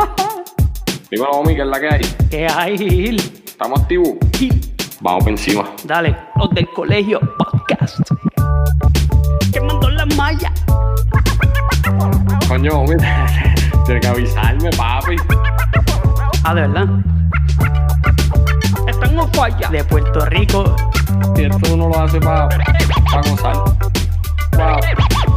Dímelo, Omi, ¿qué es la que hay? ¿Qué hay, Gil? ¿Estamos activos? Gil, Vamos por encima. Dale, los del colegio podcast. Quemando la malla. Coño, Omi, tienes que avisarme, papi. Ah, de verdad. Están en falla. De Puerto Rico. Si esto uno lo hace para pa gozar.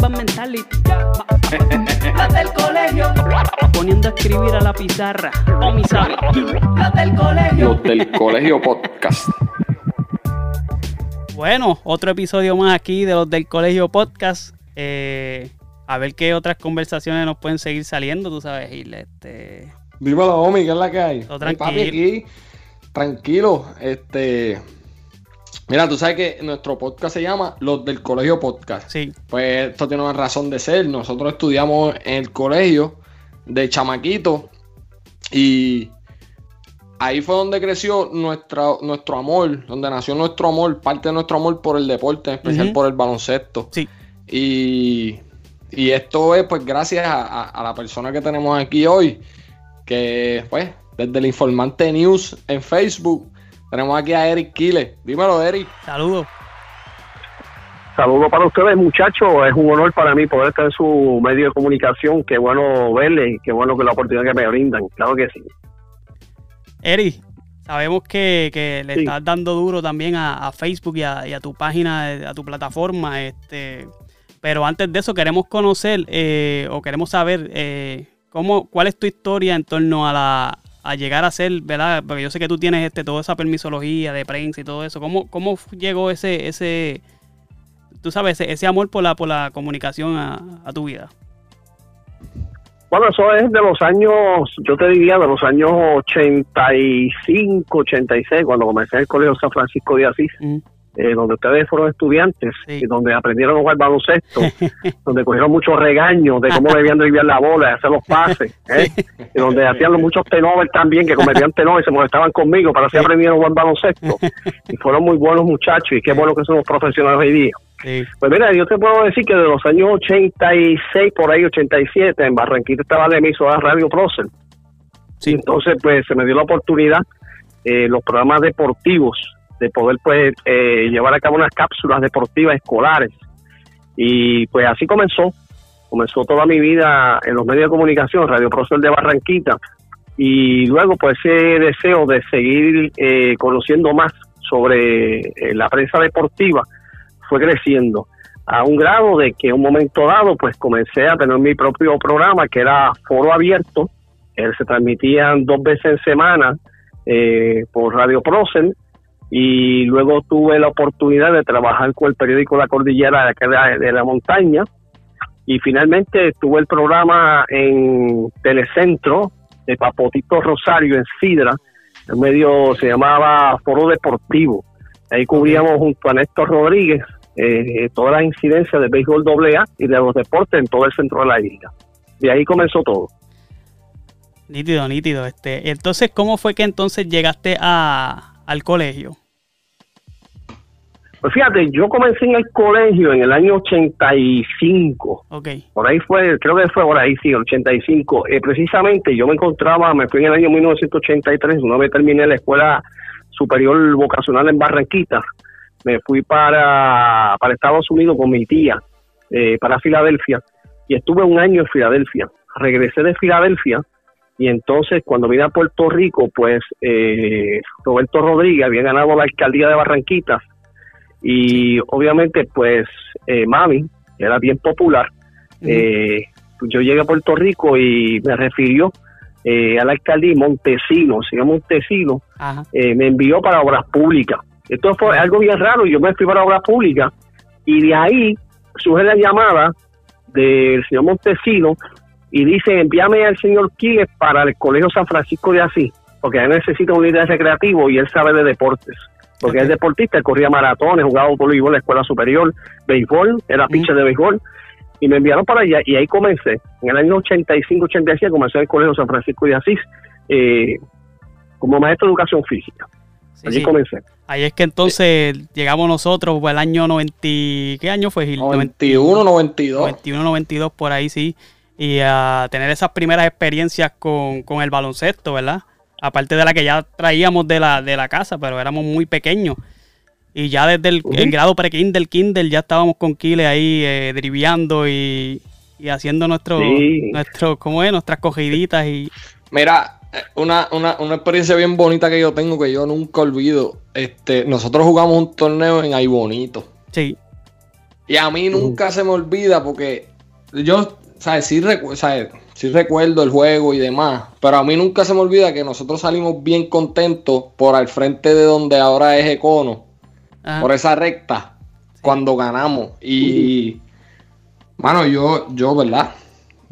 Mamba mentality. La del colegio. Poniendo a escribir a la pizarra. O mi sabe. La del colegio. Los del colegio podcast. Bueno, otro episodio más aquí de los del colegio podcast. Eh, a ver qué otras conversaciones nos pueden seguir saliendo, tú sabes, Gil. Este, Dímelo, Omi, ¿qué es la que hay? Todo Ay, papi, tranquilo. aquí, tranquilo. Este. Mira, tú sabes que nuestro podcast se llama Los del Colegio Podcast. sí, Pues esto tiene una razón de ser. Nosotros estudiamos en el colegio de chamaquito y ahí fue donde creció nuestra, nuestro amor, donde nació nuestro amor, parte de nuestro amor por el deporte, en especial por el baloncesto. sí. Y, y esto es pues gracias a, a- a la persona que tenemos aquí hoy, que pues desde el Informante News en Facebook, tenemos aquí a Eric Quiles. Dímelo, Eric. Saludos. Saludos para ustedes, muchachos. Es un honor para mí poder estar en su medio de comunicación. Qué bueno verles y qué bueno que la oportunidad que me brindan. Claro que sí. Eri, sabemos que, que le Sí. estás dando duro también a, a Facebook y a, y a tu página, a tu plataforma. Este, pero antes de eso queremos conocer eh, o queremos saber eh, cómo, cuál es tu historia en torno a la a llegar a ser, ¿verdad? Porque yo sé que tú tienes este toda esa permisología de prensa y todo eso. ¿Cómo, cómo llegó ese, ese, tú sabes, ese, ese amor por la, por la comunicación a, a tu vida? Bueno, eso es de los años, yo te diría de los años 85, 86, cuando comencé en el Colegio San Francisco de Asís, eh, donde ustedes fueron estudiantes Sí. y donde aprendieron a jugar baloncesto, donde cogieron muchos regaños de cómo debían driviar la bola, hacer los pases, ¿eh? y donde hacían los muchos tenovers también, que cometían tenovers y se molestaban conmigo, para así Sí. aprendieron a jugar baloncesto. Y fueron muy buenos muchachos y qué bueno que somos profesionales hoy día. sí. Pues mira, yo te puedo decir que de los años 86, por ahí 87, en Barranquita estaba la emisora Radio Prócer. Sí. Y entonces, pues se me dio la oportunidad, eh, los programas deportivos, de poder pues eh, llevar a cabo unas cápsulas deportivas escolares. Y pues así comenzó. Comenzó toda mi vida en los medios de comunicación, Radio Prócer de Barranquita. Y luego pues ese deseo de seguir eh, conociendo más sobre eh, la prensa deportiva fue creciendo a un grado de que en un momento dado pues comencé a tener mi propio programa que era Foro Abierto, que se transmitían dos veces en semana eh, por Radio Prócer y luego tuve la oportunidad de trabajar con el periódico La Cordillera de, acá de la- de la montaña y finalmente tuve el programa en Telecentro de Papotito Rosario en Sidra, el medio se llamaba Foro Deportivo. Ahí cubríamos junto a Néstor Rodríguez eh, todas las incidencias del béisbol AA y de los deportes en todo el centro de la isla. De ahí comenzó todo. Nítido, nítido. Este, entonces, ¿cómo fue que entonces llegaste a, al colegio? Pues fíjate, yo comencé en el colegio en el año 85. Ok, Por ahí fue, creo que fue por ahí, sí, el 85. Eh, precisamente yo me encontraba, me fui en el año 1983, una vez terminé la escuela superior vocacional en Barranquita. Me fui para, para Estados Unidos con mi tía, eh, para Filadelfia, y estuve un año en Filadelfia. Regresé de Filadelfia y entonces cuando vine a Puerto Rico, pues eh, Roberto Rodríguez había ganado la alcaldía de Barranquita y obviamente pues eh, Mami era bien popular. Eh, yo llegué a Puerto Rico y me refirió eh, al alcalde Montesino, se llama Montesino, eh, me envió para obras públicas. Esto fue algo bien raro, yo me fui para obras públicas y de ahí surge la llamada del señor Montesino y dice, envíame al señor Quiles para el Colegio San Francisco de Asís, porque él necesita un líder recreativo y él sabe de deportes. Porque es deportista, él corría maratones, jugaba voleibol en la escuela superior, béisbol, era pitcher de béisbol. Y me enviaron para allá y ahí comencé. En el año 85-86 comencé en el Colegio San Francisco de Asís eh, como maestro de educación física. Allí comencé. Ahí es que entonces llegamos nosotros, el año 90, ¿qué año fue Gil? 91, 92. 91, 92, por ahí sí y a tener esas primeras experiencias con, el baloncesto, ¿verdad? Aparte de la que ya traíamos de la, de la casa, pero éramos muy pequeños. Y ya desde el, grado pre-Kindle, Kindle, ya estábamos con Kile ahí eh, y, haciendo nuestro, nuestro, ¿cómo es? Nuestras cogiditas y... Mira, eh, una, una, una, experiencia bien bonita que yo tengo que yo nunca olvido. Este, nosotros jugamos un torneo en Ay Bonito. Sí. Y a mí nunca se me olvida porque yo ¿sabes? Sí, sí recuerdo el juego y demás, pero a mí nunca se me olvida que nosotros salimos bien contentos por al frente de donde ahora es Econo, por esa recta, cuando ganamos. Y, mano, yo, yo, ¿verdad?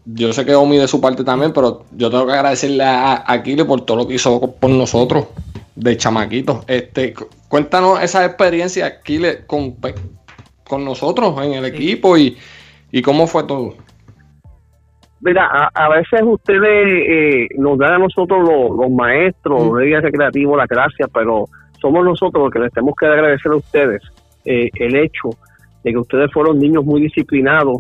Yo sé que Omi de su parte también, pero yo tengo que agradecerle a Aquile por todo lo que hizo por nosotros, de chamaquitos. Este, cuéntanos esa experiencia, Aquile, con, con nosotros en el equipo y, y cómo fue todo. Mira, a, veces ustedes eh, nos dan a nosotros los, maestros, los guías recreativos, la gracia, pero somos nosotros los que les tenemos que agradecer a ustedes eh, el hecho de que ustedes fueron niños muy disciplinados,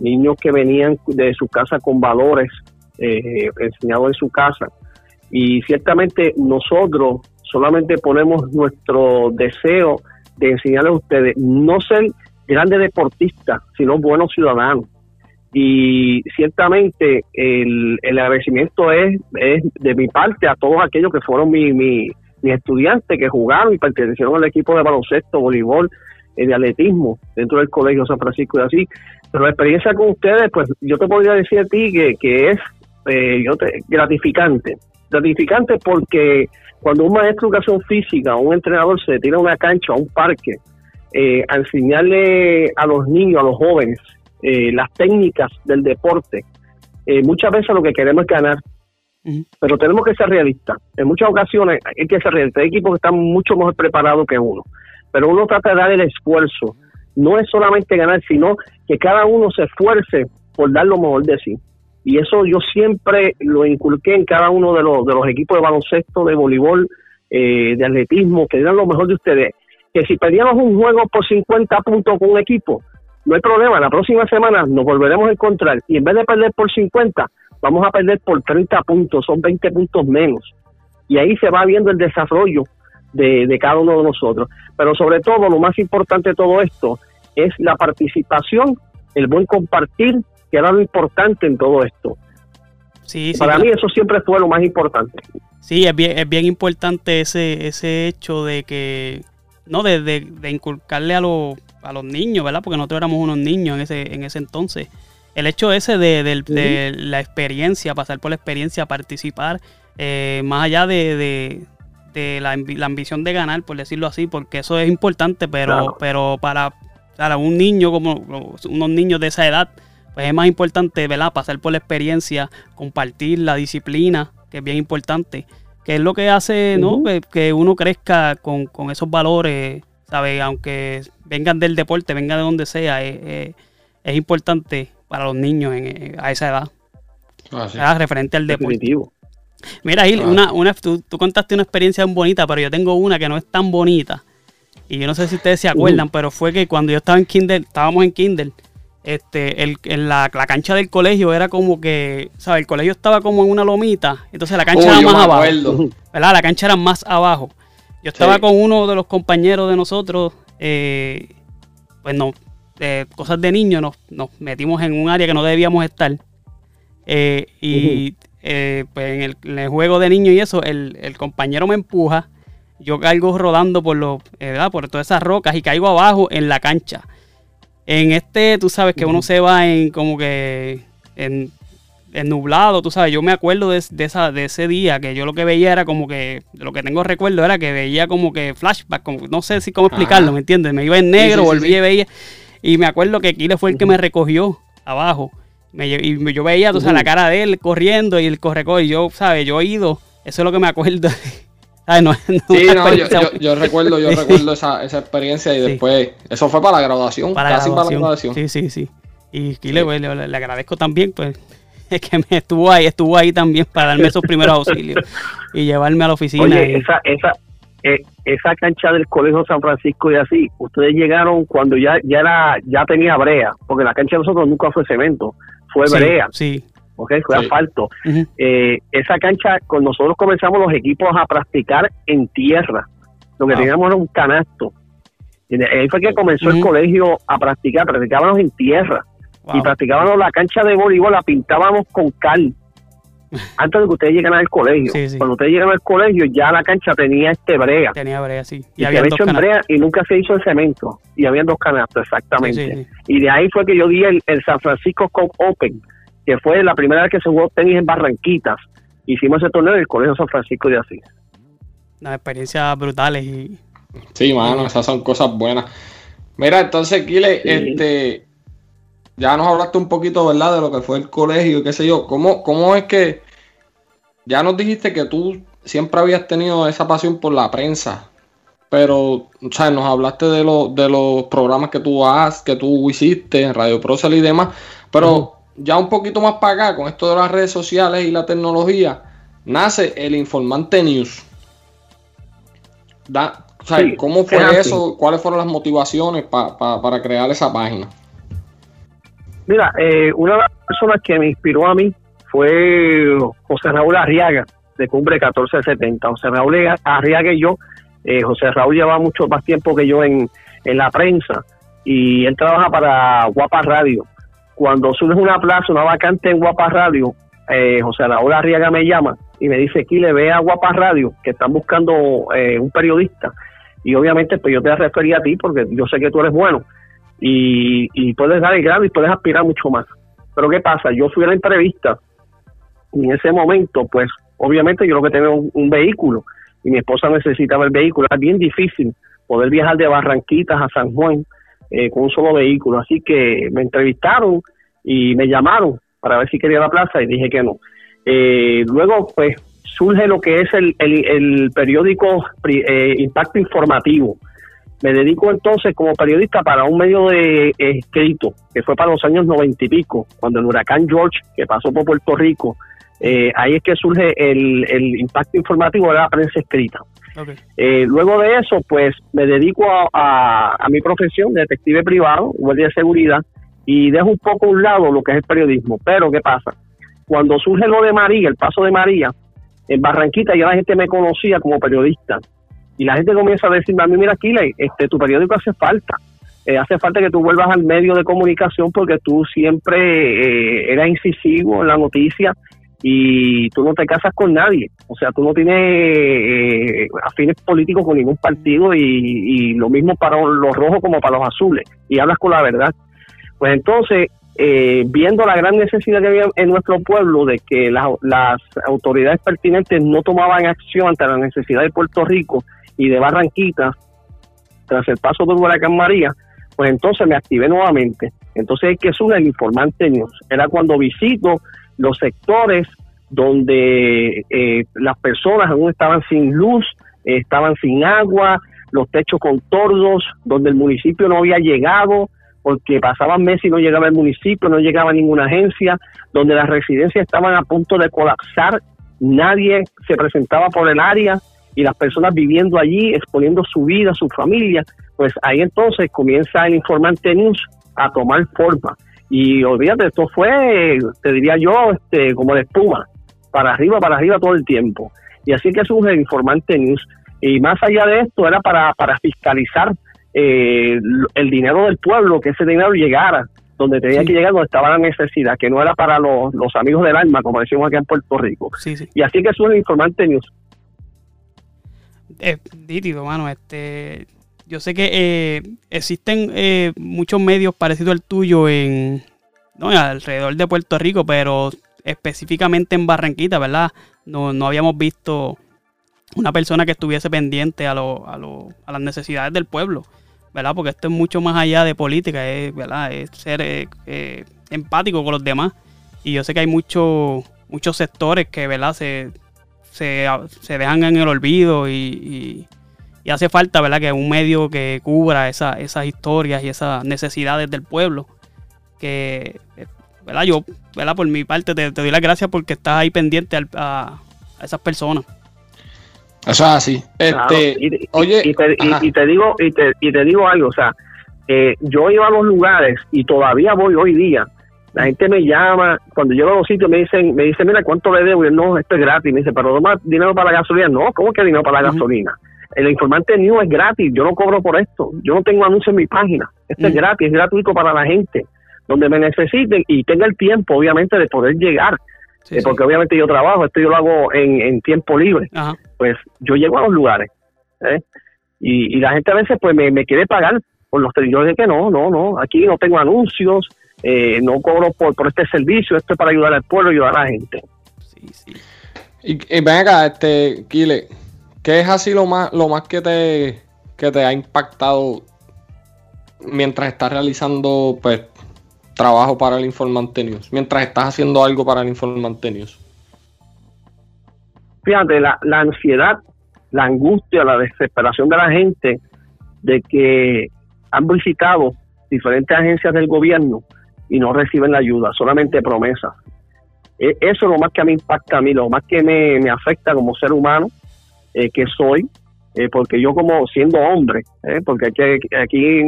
niños que venían de su casa con valores eh, enseñados en su casa. Y ciertamente nosotros solamente ponemos nuestro deseo de enseñarles a ustedes no ser grandes deportistas, sino buenos ciudadanos y ciertamente el, el agradecimiento es, es, de mi parte a todos aquellos que fueron mis mi, mi estudiantes que jugaron y pertenecieron al equipo de baloncesto, voleibol, eh, de atletismo dentro del Colegio San Francisco y así. Pero la experiencia con ustedes, pues yo te podría decir a ti que, que es eh, yo te, gratificante. Gratificante porque cuando un maestro de educación física o un entrenador se tira a una cancha, a un parque, eh, a enseñarle a los niños, a los jóvenes, eh, las técnicas del deporte, eh, muchas veces lo que queremos es ganar, pero tenemos que ser realistas. En muchas ocasiones hay que ser realistas. Hay equipos que están mucho mejor preparados que uno, pero uno trata de dar el esfuerzo. No es solamente ganar, sino que cada uno se esfuerce por dar lo mejor de sí. Y eso yo siempre lo inculqué en cada uno de los, de los equipos de baloncesto, de voleibol, eh, de atletismo, que dieran lo mejor de ustedes. Que si perdíamos un juego por 50 puntos con un equipo, no hay problema, la próxima semana nos volveremos a encontrar y en vez de perder por 50, vamos a perder por 30 puntos, son 20 puntos menos. Y ahí se va viendo el desarrollo de, de cada uno de nosotros. Pero sobre todo, lo más importante de todo esto es la participación, el buen compartir, que era lo importante en todo esto. Sí, Para mí eso siempre fue lo más importante. Sí, es bien, es bien importante ese, ese hecho de que, no, de, de inculcarle a los a los niños, ¿verdad? Porque nosotros éramos unos niños en ese, en ese entonces. El hecho ese de, la experiencia, pasar por la experiencia, participar, eh, más allá de, la, ambición de ganar, por decirlo así, porque eso es importante, pero, pero para, para, un niño como unos niños de esa edad, pues es más importante, ¿verdad? Pasar por la experiencia, compartir la disciplina, que es bien importante, que es lo que hace, ¿no? Que, uno crezca con, con esos valores ¿sabes? Aunque vengan del deporte, vengan de donde sea, es, importante para los niños a esa edad. Ah, referente al deporte. Mira, Gil, una, una, tú, contaste una experiencia muy bonita, pero yo tengo una que no es tan bonita. Y yo no sé si ustedes se acuerdan, pero fue que cuando yo estaba en Kindle, estábamos en Kindle, este, el, en la, cancha del colegio era como que, ¿sabes? El colegio estaba como en una lomita, entonces la cancha era más abajo. ¿Verdad? La cancha era más abajo. Yo estaba con uno de los compañeros de nosotros, eh, pues no, cosas de niños, nos, nos, metimos en un área que no debíamos estar. Eh, y eh, pues en el, juego de niños y eso, el, compañero me empuja, yo caigo rodando por, los, por todas esas rocas y caigo abajo en la cancha. En este, tú sabes que uno se va en como que en nublado, tú sabes, yo me acuerdo de, de, esa, de ese día que yo lo que veía era como que, lo que tengo recuerdo era que veía como que flashback, como, no sé si cómo explicarlo, ¿me entiendes? Me iba en negro, volví y veía, y me acuerdo que Kile fue el que me recogió abajo, me, y yo veía, tú sabes, la cara de él corriendo y el corre y yo, ¿sabes? Yo he ido, eso es lo que me acuerdo. Ay, no, sí, no, yo, yo, recuerdo, yo recuerdo esa, esa experiencia y después, eso fue para la graduación, para casi para la graduación. Sí, sí, sí. Y Kile, pues, le, le agradezco también, pues, es que me estuvo ahí, estuvo ahí también para darme esos primeros auxilios y llevarme a la oficina. Oye, esa, esa, eh, esa cancha del Colegio San Francisco y así, ustedes llegaron cuando ya, ya era, ya tenía brea, porque la cancha de nosotros nunca fue cemento, fue brea. Sí. Okay, fue asfalto. Eh, esa cancha, con nosotros comenzamos los equipos a practicar en tierra. Lo que teníamos era un canasto. Y ahí fue que comenzó el colegio a practicar, practicábamos en tierra. Y practicábamos la cancha de voleibol, la pintábamos con cal. Antes de que ustedes lleguen al colegio. Cuando ustedes llegan al colegio, ya la cancha tenía este brea. Tenía brea, sí. Y, había hecho en brea y nunca se hizo en cemento. Y había dos canastos, exactamente. y de ahí fue que yo di el, San Francisco Cup Open, que fue la primera vez que se jugó tenis en Barranquitas. Hicimos ese torneo en el Colegio San Francisco de Asís. Unas experiencias brutales. y Sí, mano, esas son cosas buenas. Mira, entonces, Kile, este ya nos hablaste un poquito, ¿verdad? De lo que fue el colegio y qué sé yo. ¿Cómo, ¿Cómo es que ya nos dijiste que tú siempre habías tenido esa pasión por la prensa? Pero, o sea, nos hablaste de, de los programas que tú has, que tú hiciste en Radio Procel y demás. Pero ya un poquito más para acá, con esto de las redes sociales y la tecnología, nace el Informante News. Da, o sea, ¿Cómo fue eso? ¿Cuáles fueron las motivaciones para crear esa página? Mira, eh, una de las personas que me inspiró a mí fue José Raúl Arriaga, de Cumbre 1470. José Raúl Arriaga y yo, eh, José Raúl lleva mucho más tiempo que yo en, la prensa y él trabaja para Guapa Radio. Cuando surge una plaza, una vacante en Guapa Radio, eh, José Raúl Arriaga me llama y me dice, aquí le ve a Guapa Radio, que están buscando un periodista. Y obviamente pues yo te refería a ti porque yo sé que tú eres bueno y, puedes dar el grado y puedes aspirar mucho más. Pero ¿qué pasa? Yo fui a la entrevista y en ese momento, pues obviamente yo lo que tengo un, vehículo y mi esposa necesitaba el vehículo. Era bien difícil poder viajar de Barranquitas a San Juan eh, con un solo vehículo. Así que me entrevistaron y me llamaron para ver si quería la plaza y dije que no. Eh, luego, pues surge lo que es el, el, periódico eh, Impacto Informativo me dedico entonces como periodista para un medio de escrito, que fue para los años noventa y pico, cuando el huracán George, que pasó por Puerto Rico, eh, ahí es que surge el, impacto informativo de la prensa escrita. Eh, luego de eso, pues me dedico a, mi profesión de detective privado, guardia de seguridad, y dejo un poco a un lado lo que es el periodismo. Pero, ¿qué pasa? Cuando surge lo de María, el paso de María, en Barranquita ya la gente me conocía como periodista y la gente comienza a decirme a mí, mira, Kile, este, tu periódico hace falta. Eh, hace falta que tú vuelvas al medio de comunicación porque tú siempre eh, eras incisivo en la noticia y tú no te casas con nadie. O sea, tú no tienes eh, afines políticos con ningún partido y, lo mismo para los rojos como para los azules. Y hablas con la verdad. Pues entonces, viendo la gran necesidad que había en nuestro pueblo de que las autoridades pertinentes no tomaban acción ante la necesidad de Puerto Rico y de Barranquita, tras el paso del huracán María, pues entonces me activé nuevamente. Entonces, ¿qué es el informante news? Era cuando visito los sectores donde eh, las personas aún estaban sin luz, estaban sin agua, los techos con tordos, donde el municipio no había llegado, porque pasaban meses y no llegaba el municipio, no llegaba ninguna agencia, donde las residencias estaban a punto de colapsar, nadie se presentaba por el área, y las personas viviendo allí, exponiendo su vida, su familia, pues ahí entonces comienza el informante news a tomar forma. Y olvídate, esto fue, te diría yo, este, como de espuma, para arriba, para arriba todo el tiempo. Y así que surge el informante news. Y más allá de esto, era para, para fiscalizar eh, el dinero del pueblo, que ese dinero llegara donde tenía que llegar, donde estaba la necesidad, que no era para los, los amigos del alma, como decimos aquí en Puerto Rico. Y así que surge el informante news es nítido, mano. Este, yo sé que eh, existen eh, muchos medios parecidos al tuyo en, no, alrededor de Puerto Rico, pero específicamente en Barranquita, ¿verdad? No, no habíamos visto una persona que estuviese pendiente a, lo, a, lo, a las necesidades del pueblo, ¿verdad? Porque esto es mucho más allá de política, es, ¿verdad? Es ser eh, empático con los demás. Y yo sé que hay muchos muchos sectores que, ¿verdad? Se, se, se dejan en el olvido y, y, hace falta, ¿verdad? Que un medio que cubra esa, esas historias y esas necesidades del pueblo. Que, ¿verdad? Yo, ¿verdad? Por mi parte, te, doy las gracias porque estás ahí pendiente a, a esas personas. Eso es así. Este, y, oye, y, te, digo y te, y te digo algo, o sea, eh, yo iba a los lugares y todavía voy hoy día. La gente me llama, cuando llego a los sitios me dicen, me dicen, mira, ¿cuánto le debo? Y yo, no, esto es gratis. Me dice, pero más dinero para la gasolina. No, ¿cómo que dinero para la gasolina? El informante New es gratis, yo no cobro por esto. Yo no tengo anuncios en mi página. Esto es gratis, es gratuito para la gente. Donde me necesiten y tenga el tiempo, obviamente, de poder llegar. Eh, porque obviamente yo trabajo, esto yo lo hago en, en tiempo libre. Pues yo llego a los lugares. ¿eh? Y, y, la gente a veces pues me, me quiere pagar por los yo que no, no, no, aquí no tengo anuncios, eh, no cobro por, por este servicio, esto es para ayudar al pueblo, ayudar a la gente. Sí, sí. Y, y ven acá, este, Kile, ¿qué es así lo más, lo más que te, que te ha impactado mientras estás realizando pues trabajo para el Informante News, mientras estás haciendo algo para el Informante News? Fíjate, la, la ansiedad, la angustia, la desesperación de la gente de que han visitado diferentes agencias del gobierno y no reciben la ayuda, solamente promesas. E, eso es lo más que a mí impacta a mí, lo más que me, afecta como ser humano eh, que soy, eh, porque yo como siendo hombre, eh, porque aquí, aquí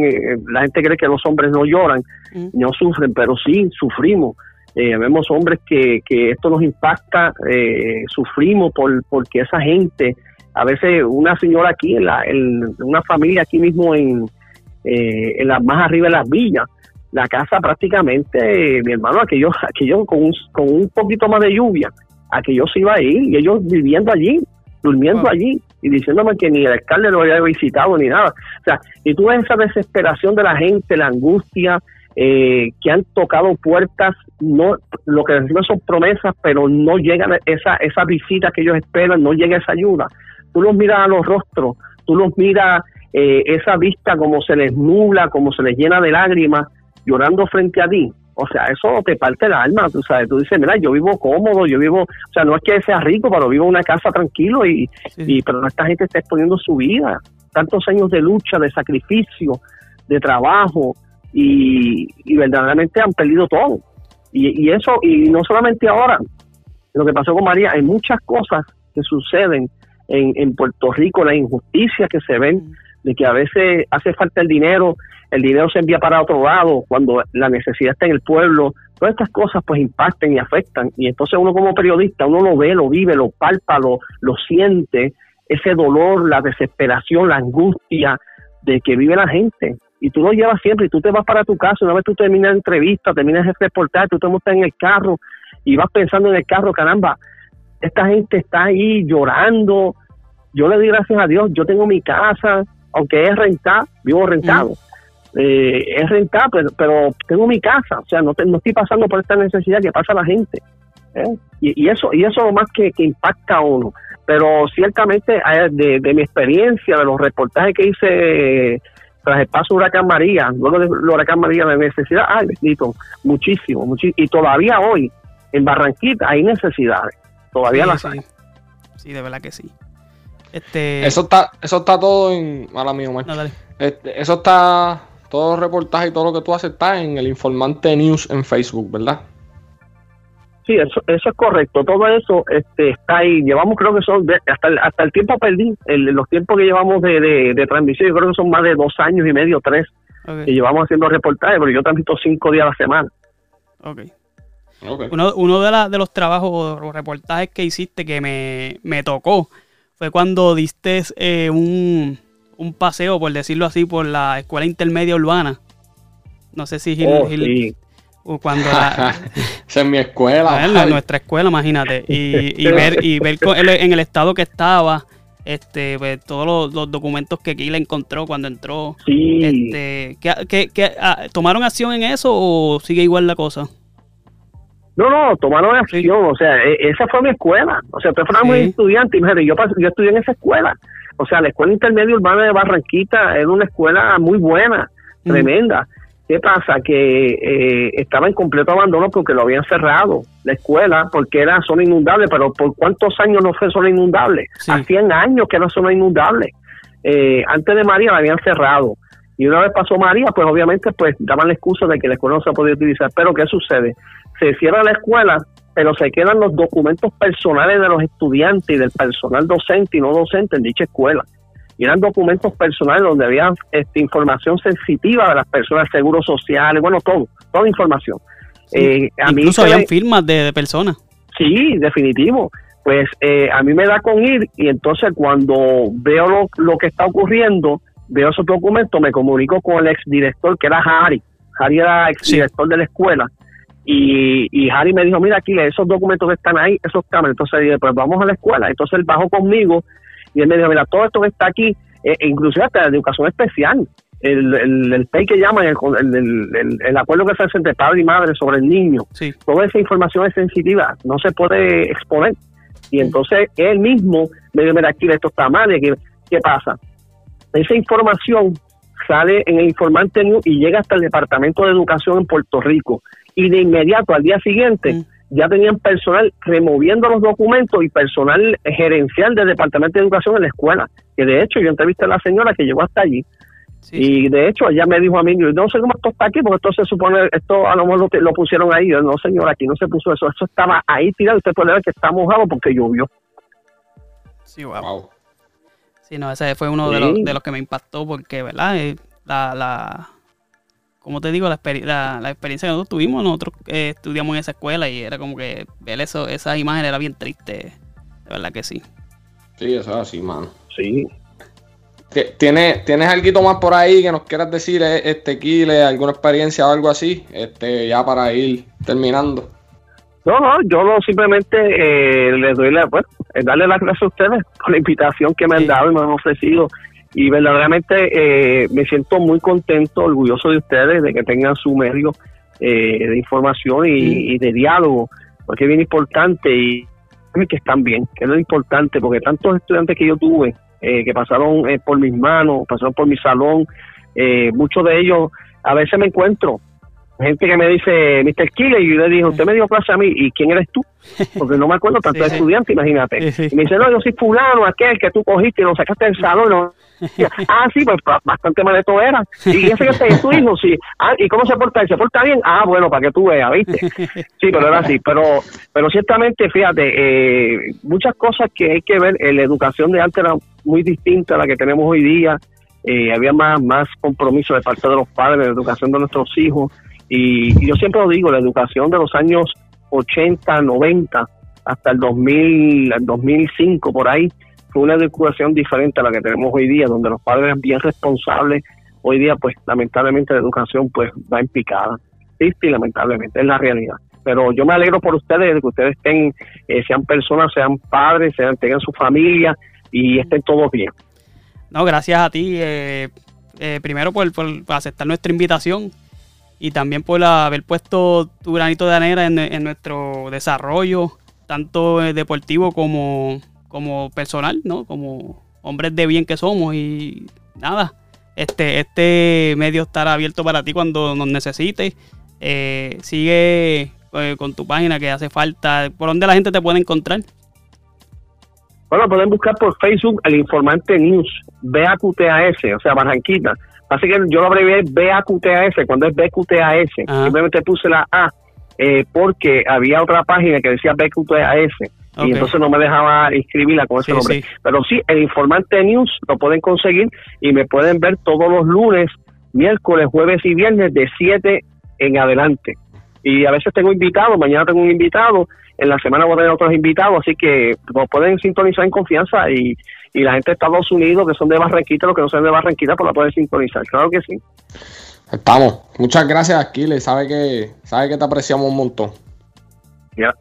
la gente cree que los hombres no lloran, mm. no sufren, pero sí sufrimos. vemos hombres que, que esto nos impacta, sufrimos por porque esa gente, a veces una señora aquí, en, la, en una familia aquí mismo en, en las más arriba de las villas, la casa prácticamente, mi hermano, aquello, aquello con un, con un poquito más de lluvia, aquello se iba a ir y ellos viviendo allí, durmiendo allí y diciéndome que ni el alcalde lo había visitado ni nada. O sea, y tú ves esa desesperación de la gente, la angustia, eh, que han tocado puertas, no lo que decimos son promesas, pero no llega esa, esa visita que ellos esperan, no llega esa ayuda. Tú los miras a los rostros, tú los miras eh, esa vista como se les nubla, como se les llena de lágrimas, llorando frente a ti, o sea, eso te parte el alma, tú sabes, tú dices, mira, yo vivo cómodo, yo vivo, o sea, no es que sea rico, pero vivo en una casa tranquilo y, y pero esta gente está exponiendo su vida, tantos años de lucha, de sacrificio, de trabajo y, y verdaderamente han perdido todo. Y, y eso, y no solamente ahora, lo que pasó con María, hay muchas cosas que suceden en, en Puerto Rico, las injusticias que se ven, de que a veces hace falta el dinero el dinero se envía para otro lado cuando la necesidad está en el pueblo. Todas estas cosas pues impactan y afectan. Y entonces uno como periodista, uno lo ve, lo vive, lo palpa, lo, siente, ese dolor, la desesperación, la angustia de que vive la gente. Y tú lo llevas siempre y tú te vas para tu casa, una vez tú terminas la entrevista, terminas el reportaje, tú te montas en el carro y vas pensando en el carro, caramba, esta gente está ahí llorando. Yo le doy gracias a Dios, yo tengo mi casa, aunque es rentado, vivo rentado eh, es rentable, pero, tengo mi casa, o sea, no, no estoy pasando por esta necesidad que pasa la gente. ¿eh? Y, y, eso y eso más que, que impacta a uno. Pero ciertamente, eh, de, de, mi experiencia, de los reportajes que hice tras el paso de Huracán María, luego del Huracán María, de necesidad, ay, bendito, muchísimo, muchísimo. Y todavía hoy, en Barranquita, hay necesidades. Todavía las hay. Sí, de verdad que sí. Este... Eso está, eso está todo en. Mala mía, este, eso está todo reportaje y todo lo que tú haces está en el Informante News en Facebook, ¿verdad? Sí, eso, eso es correcto. Todo eso este, está ahí. Llevamos, creo que son, hasta, el, hasta el tiempo perdí, los tiempos que llevamos de, de, transmisión, yo creo que son más de dos años y medio, tres, que llevamos haciendo reportajes, pero yo transmito cinco días a la semana. Ok. okay. Uno, uno de, la, de los trabajos o reportajes que hiciste que me, me tocó fue cuando diste eh, un un paseo, por decirlo así, por la escuela intermedia urbana. No sé si Gil, oh, cuando Esa es mi escuela. nuestra escuela, imagínate. Y, ver, y ver en el estado que estaba, este, pues, todos los, documentos que Gil encontró cuando entró. Sí. Este, ¿qué, qué, ah, ¿Tomaron acción en eso o sigue igual la cosa? No, no, tomaron acción, o sea, e, esa fue mi escuela, o sea, ustedes fueron muy estudiantes, y yo, yo estudié en esa escuela, o sea, la escuela intermedia urbana de Barranquita era una escuela muy buena, tremenda. ¿Qué pasa? Que eh, estaba en completo abandono porque lo habían cerrado la escuela, porque era zona inundable, pero ¿por cuántos años no fue zona inundable? Hacían años que era zona inundable. Eh, antes de María la habían cerrado. Y una vez pasó María, pues obviamente pues daban la excusa de que la escuela no se podía utilizar. Pero ¿qué sucede? Se cierra la escuela, pero se quedan los documentos personales de los estudiantes y del personal docente y no docente en dicha escuela. Y eran documentos personales donde había este, información sensitiva de las personas, seguros sociales, bueno, todo, toda información. Eh, a Incluso habían firmas de, personas. Sí, definitivo. Pues eh, a mí me da con ir y entonces cuando veo lo, lo que está ocurriendo, veo esos documentos, me comunico con el exdirector que era Harry. Harry era exdirector de la escuela. Y, y Harry me dijo, mira aquí, esos documentos que están ahí, esos cámaras. Entonces dije, pues vamos a la escuela. Entonces él bajó conmigo y él me dijo, mira, todo esto que está aquí, eh, inclusive hasta la educación especial, el, el, el PEI que llaman, el, el, el, acuerdo que se hace entre padre y madre sobre el niño, toda esa información es sensitiva, no se puede exponer. Y entonces él mismo me dijo, mira, aquí esto está mal, ¿qué, qué pasa? Esa información sale en el informante News y llega hasta el Departamento de Educación en Puerto Rico. Y de inmediato, al día siguiente, mm. ya tenían personal removiendo los documentos y personal gerencial del Departamento de Educación en la escuela. Que de hecho, yo entrevisté a la señora que llegó hasta allí. y de hecho, ella me dijo a mí, no sé cómo esto está aquí, porque esto se supone, esto a lo mejor lo, pusieron ahí. Yo, no, señora, aquí no se puso eso. Eso estaba ahí tirado. Usted puede ver que está mojado porque llovió. Sí, wow. Sí, no, ese fue uno de, los, de los que me impactó porque, ¿verdad? Eh, la, la, como te digo, la, la, experiencia que nosotros tuvimos, nosotros eh, estudiamos en esa escuela y era como que ver eso, esas imágenes era bien triste, de verdad que sí. Sí, eso es así, mano. Sí. ¿Tienes, ¿Tienes algo más por ahí que nos quieras decir, eh, este Kile, alguna experiencia o algo así? Este, ya para ir terminando. No, no, yo no simplemente eh, les doy la, bueno, eh, darle las gracias a ustedes por la invitación que me han dado y me han ofrecido. Y verdaderamente eh, me siento muy contento, orgulloso de ustedes, de que tengan su medio eh, de información y, de diálogo, porque es bien importante y que están bien, que es lo importante, porque tantos estudiantes que yo tuve, que pasaron por mis manos, pasaron por mi salón, muchos de ellos a veces me encuentro gente que me dice, Mr. Killer, y yo le dije, usted me dio clase a mí, ¿y quién eres tú? Porque no me acuerdo tanto de estudiante, imagínate. Y me dice, no, yo soy fulano, aquel que tú cogiste y lo sacaste del salón. ah, sí, pues bastante maleto era. Y ese que es tu hijo, sí. Ah, ¿y cómo se porta? ¿Se porta bien? Ah, bueno, para que tú veas, ¿viste? Sí, pero era así. Pero, pero ciertamente, fíjate, eh, muchas cosas que hay que ver, en la educación de arte era muy distinta a la que tenemos hoy día. Eh, había más, más compromiso de parte de los padres de la educación de nuestros hijos y, yo siempre lo digo, la educación de los años 80, 90 hasta el 2000, el 2005 por ahí fue una educación diferente a la que tenemos hoy día, donde los padres eran bien responsables. Hoy día, pues lamentablemente la educación pues va en picada. Sí, sí, lamentablemente, es la realidad. Pero yo me alegro por ustedes, de que ustedes estén, eh, sean personas, sean padres, sean, tengan su familia y estén todos bien. No, gracias a ti, eh, eh, primero por aceptar nuestra invitación y también por haber puesto tu granito de arena en, nuestro desarrollo, tanto deportivo como, como personal, ¿no? Como hombres de bien que somos y nada, este, este medio estará abierto para ti cuando nos necesites. Eh, sigue eh, con tu página que hace falta. ¿Por dónde la gente te puede encontrar? Bueno, pueden buscar por Facebook el Informante News, BAQTAS, o sea, Barranquita. Así que yo lo abrevié BAQTAS, cuando es BQTAS, simplemente puse la A eh, porque había otra página que decía BQTAS. Y entonces no me dejaba inscribirla con ese nombre. Pero sí, el informante news lo pueden conseguir y me pueden ver todos los lunes, miércoles, jueves y viernes de 7 en adelante. Y a veces tengo invitados, mañana tengo un invitado, en la semana voy a tener otros invitados, así que lo pueden sintonizar en confianza y y la gente de Estados Unidos que son de Barranquita, los que no son de Barranquita, pues la pueden sintonizar. Claro que sí. Estamos. Muchas gracias, Aquiles. Sabe que, sabe que te apreciamos un montón.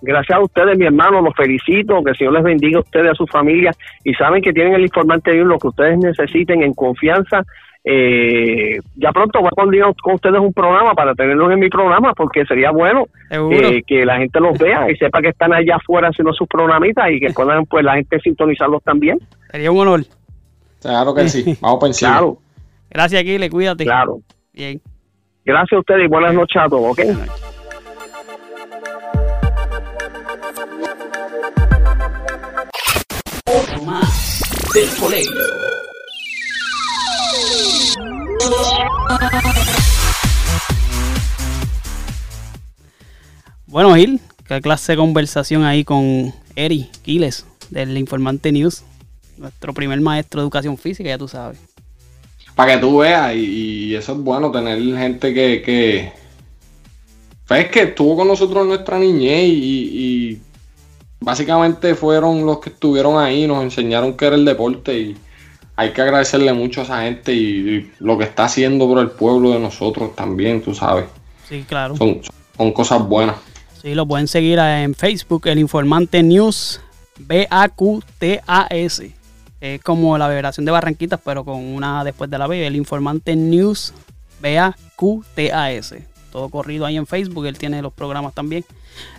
Gracias a ustedes, mi hermano, los felicito, que el Señor les bendiga a ustedes, a su familia, y saben que tienen el informante de lo que ustedes necesiten en confianza, eh, ya pronto voy a coordinar con ustedes un programa para tenerlos en mi programa, porque sería bueno eh, que la gente los vea y sepa que están allá afuera haciendo sus programitas y que puedan pues la gente sintonizarlos también. Sería un honor. Claro que sí. Vamos por encima. Claro, Gracias, Aquiles. Cuídate. claro. Bien. Gracias a ustedes y buenas noches a todos, ¿ok? Otro más del colegio. Bueno, Gil, qué clase de conversación ahí con Eri Quiles del Informante News, nuestro primer maestro de educación física, ya tú sabes. Para que tú veas, y, y eso es bueno, tener gente que, que. Pues que estuvo con nosotros en nuestra niñez y, y básicamente fueron los que estuvieron ahí, nos enseñaron qué era el deporte y hay que agradecerle mucho a esa gente y, y lo que está haciendo por el pueblo de nosotros también, tú sabes. Sí, claro. Son, son cosas buenas. Sí, lo pueden seguir en Facebook, el Informante News, B-A-Q-T-A-S. Es como la vibración de Barranquitas, pero con una después de la B. El Informante News, B-A-Q-T-A-S. Todo corrido ahí en Facebook. Él tiene los programas también,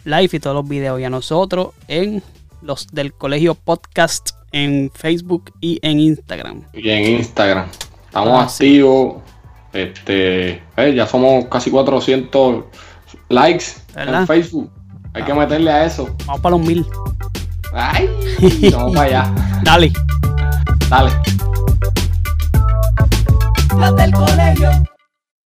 live y todos los videos. Y a nosotros en los del Colegio Podcast en Facebook y en Instagram. Y en Instagram. Estamos Ah, sí. activos. Este, eh, ya somos casi 400 likes ¿Verdad? en Facebook. Hay que meterle a eso. Vamos para los mil. Ay, vamos para allá. Dale. Dale. Las del colegio.